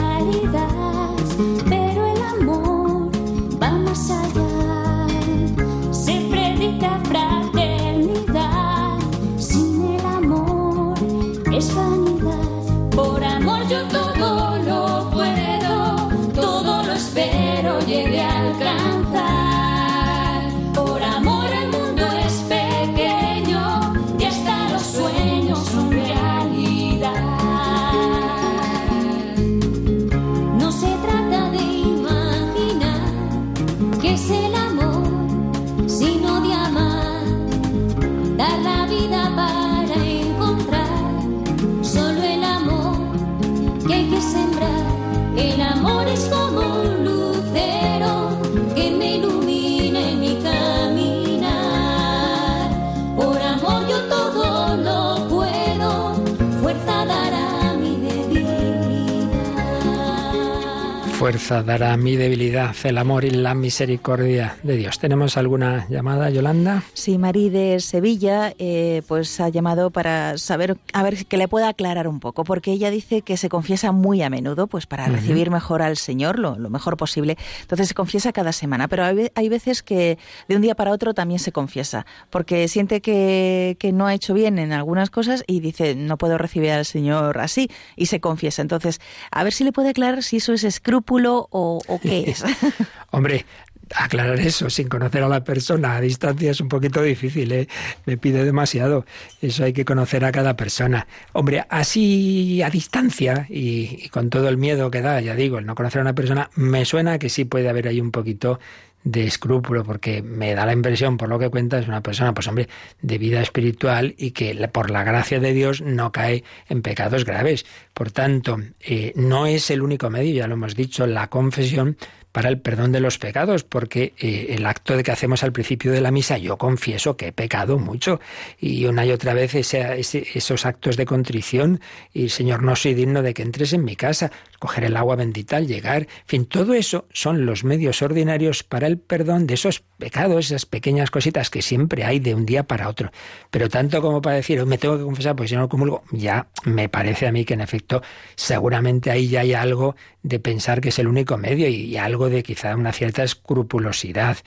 had fuerza dará mi debilidad, el amor y la misericordia de Dios. ¿Tenemos alguna llamada, Yolanda? Sí, Marí de Sevilla, eh, pues ha llamado para saber, a ver, que le pueda aclarar un poco, porque ella dice que se confiesa muy a menudo, pues para recibir mejor al Señor, lo, mejor posible. Entonces se confiesa cada semana, pero hay, veces que de un día para otro también se confiesa, porque siente que, que no ha hecho bien en algunas cosas y dice, no puedo recibir al Señor así, y se confiesa. Entonces, a ver si le puede aclarar si eso es escrúpulo o, qué es? Hombre, aclarar eso sin conocer a la persona a distancia es un poquito difícil, ¿eh? me pide demasiado. Eso hay que conocer a cada persona. Hombre, así a distancia y, con todo el miedo que da, ya digo, el no conocer a una persona, me suena que sí puede haber ahí un poquito de escrúpulo, porque me da la impresión, por lo que cuenta, es una persona, pues hombre, de vida espiritual y que por la gracia de Dios no cae en pecados graves. Por tanto, eh, no es el único medio, ya lo hemos dicho, la confesión, para el perdón de los pecados, porque eh, el acto de que hacemos al principio de la misa, yo confieso que he pecado mucho, y una y otra vez esos actos de contrición, y Señor, no soy digno de que entres en mi casa, coger el agua bendita llegar, en fin, todo eso son los medios ordinarios para el perdón de esos pecados, esas pequeñas cositas que siempre hay de un día para otro. Pero tanto como para decir, me tengo que confesar, pues si no comulgo, ya me parece a mí que en efecto seguramente ahí ya hay algo de pensar que es el único medio y algo de quizá una cierta escrupulosidad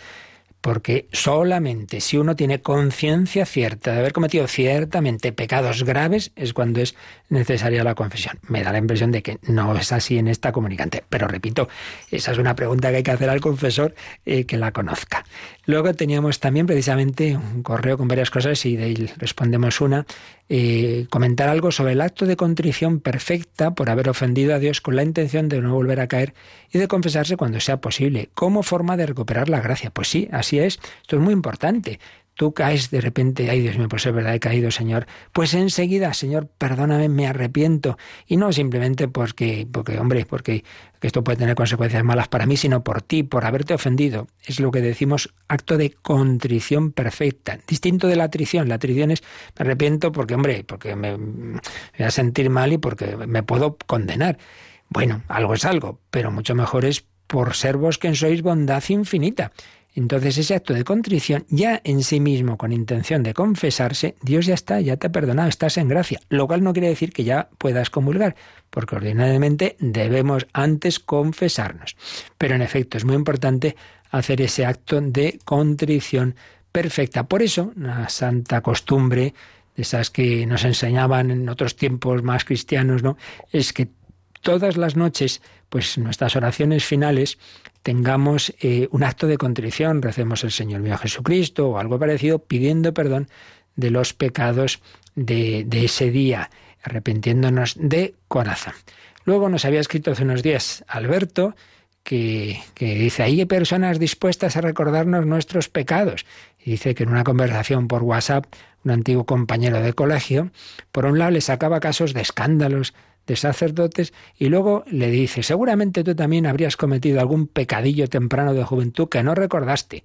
porque solamente si uno tiene conciencia cierta de haber cometido ciertamente pecados graves es cuando es necesaria la confesión. Me da la impresión de que no es así en esta comunicante, pero repito, esa es una pregunta que hay que hacer al confesor eh, que la conozca. Luego teníamos también precisamente un correo con varias cosas y de ahí respondemos una. Eh, comentar algo sobre el acto de contrición perfecta por haber ofendido a Dios con la intención de no volver a caer y de confesarse cuando sea posible, como forma de recuperar la gracia. Pues sí, así es. Esto es muy importante tú caes de repente, ay Dios mío, pues es verdad, he caído, Señor, pues enseguida, Señor, perdóname, me arrepiento. Y no simplemente porque, porque hombre, porque esto puede tener consecuencias malas para mí, sino por ti, por haberte ofendido. Es lo que decimos acto de contrición perfecta, distinto de la atrición. La atrición es, me arrepiento porque, hombre, porque me, me voy a sentir mal y porque me puedo condenar. Bueno, algo es algo, pero mucho mejor es por ser vos quien sois bondad infinita. Entonces ese acto de contrición, ya en sí mismo, con intención de confesarse, Dios ya está, ya te ha perdonado, estás en gracia. Lo cual no quiere decir que ya puedas comulgar, porque ordinariamente debemos antes confesarnos. Pero en efecto es muy importante hacer ese acto de contrición perfecta. Por eso, una santa costumbre, de esas que nos enseñaban en otros tiempos más cristianos, ¿no? Es que todas las noches, pues nuestras oraciones finales tengamos eh, un acto de contrición, recemos el Señor mío Jesucristo o algo parecido, pidiendo perdón de los pecados de, ese día, arrepentiéndonos de corazón. Luego nos había escrito hace unos días Alberto, que, que, dice, hay personas dispuestas a recordarnos nuestros pecados. Y dice que en una conversación por WhatsApp, un antiguo compañero de colegio, por un lado le sacaba casos de escándalos de sacerdotes y luego le dice, seguramente tú también habrías cometido algún pecadillo temprano de juventud que no recordaste.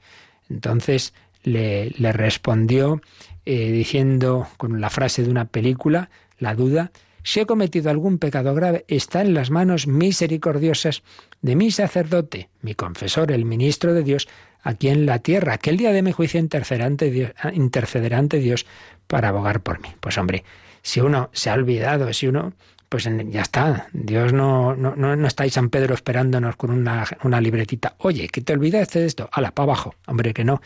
Entonces le, le respondió eh, diciendo con la frase de una película, la duda, si he cometido algún pecado grave, está en las manos misericordiosas de mi sacerdote, mi confesor, el ministro de Dios, aquí en la tierra, que el día de mi juicio intercederá ante Dios, intercederá ante Dios para abogar por mí. Pues hombre, si uno se ha olvidado, si uno pues ya está. Dios no, no, no, está ahí San Pedro esperándonos con una, una libretita. Oye, que te olvidaste de esto. Hala, para abajo. Hombre, que no.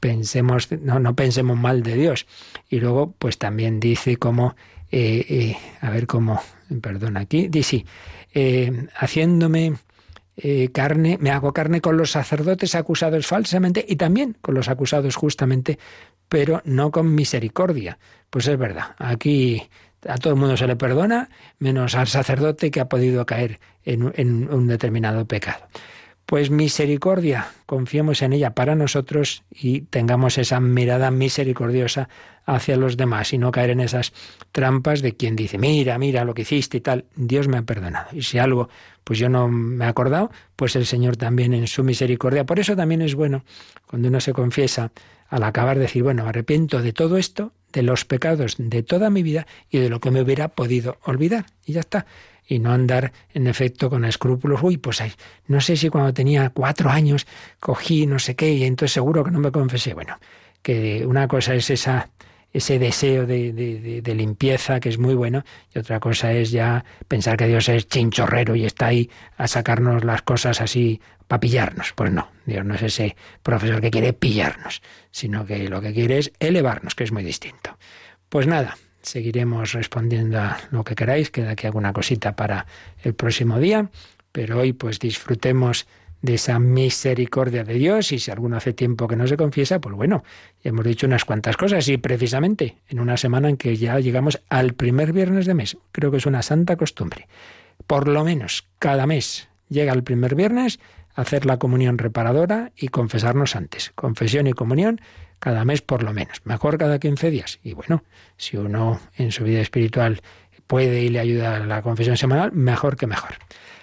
Pensemos, no, no pensemos mal de Dios. Y luego, pues también dice como, eh, eh, a ver cómo, perdón, aquí, dice, eh, haciéndome carne, me hago carne con los sacerdotes acusados falsamente y también con los acusados justamente, pero no con misericordia. Pues es verdad, aquí a todo el mundo se le perdona, menos al sacerdote que ha podido caer en, un determinado pecado. Pues misericordia, confiemos en ella para nosotros y tengamos esa mirada misericordiosa hacia los demás y no caer en esas trampas de quien dice, mira, mira lo que hiciste y tal, Dios me ha perdonado. Y si algo, pues yo no me he acordado, pues el Señor también en su misericordia. Por eso también es bueno cuando uno se confiesa al acabar decir, bueno, arrepiento de todo esto de los pecados de toda mi vida y de lo que me hubiera podido olvidar. Y ya está. Y no andar, en efecto, con escrúpulos. Uy, pues no sé si cuando tenía cuatro años cogí no sé qué y entonces seguro que no me confesé. Bueno, que una cosa es esa ese deseo de, de, limpieza que es muy bueno y otra cosa es ya pensar que Dios es chinchorrero y está ahí a sacarnos las cosas así para pillarnos. Pues no, Dios no es ese profesor que quiere pillarnos, sino que lo que quiere es elevarnos, que es muy distinto. Pues nada, seguiremos respondiendo a lo que queráis, queda aquí alguna cosita para el próximo día, pero hoy pues disfrutemos de esa misericordia de Dios y si alguno hace tiempo que no se confiesa, pues bueno, ya hemos dicho unas cuantas cosas y precisamente en una semana en que ya llegamos al primer viernes de mes, creo que es una santa costumbre. Por lo menos cada mes llega el primer viernes hacer la comunión reparadora y confesarnos antes. Confesión y comunión cada mes por lo menos. Mejor cada 15 días. Y bueno, si uno en su vida espiritual puede y le ayuda a la confesión semanal, mejor que mejor.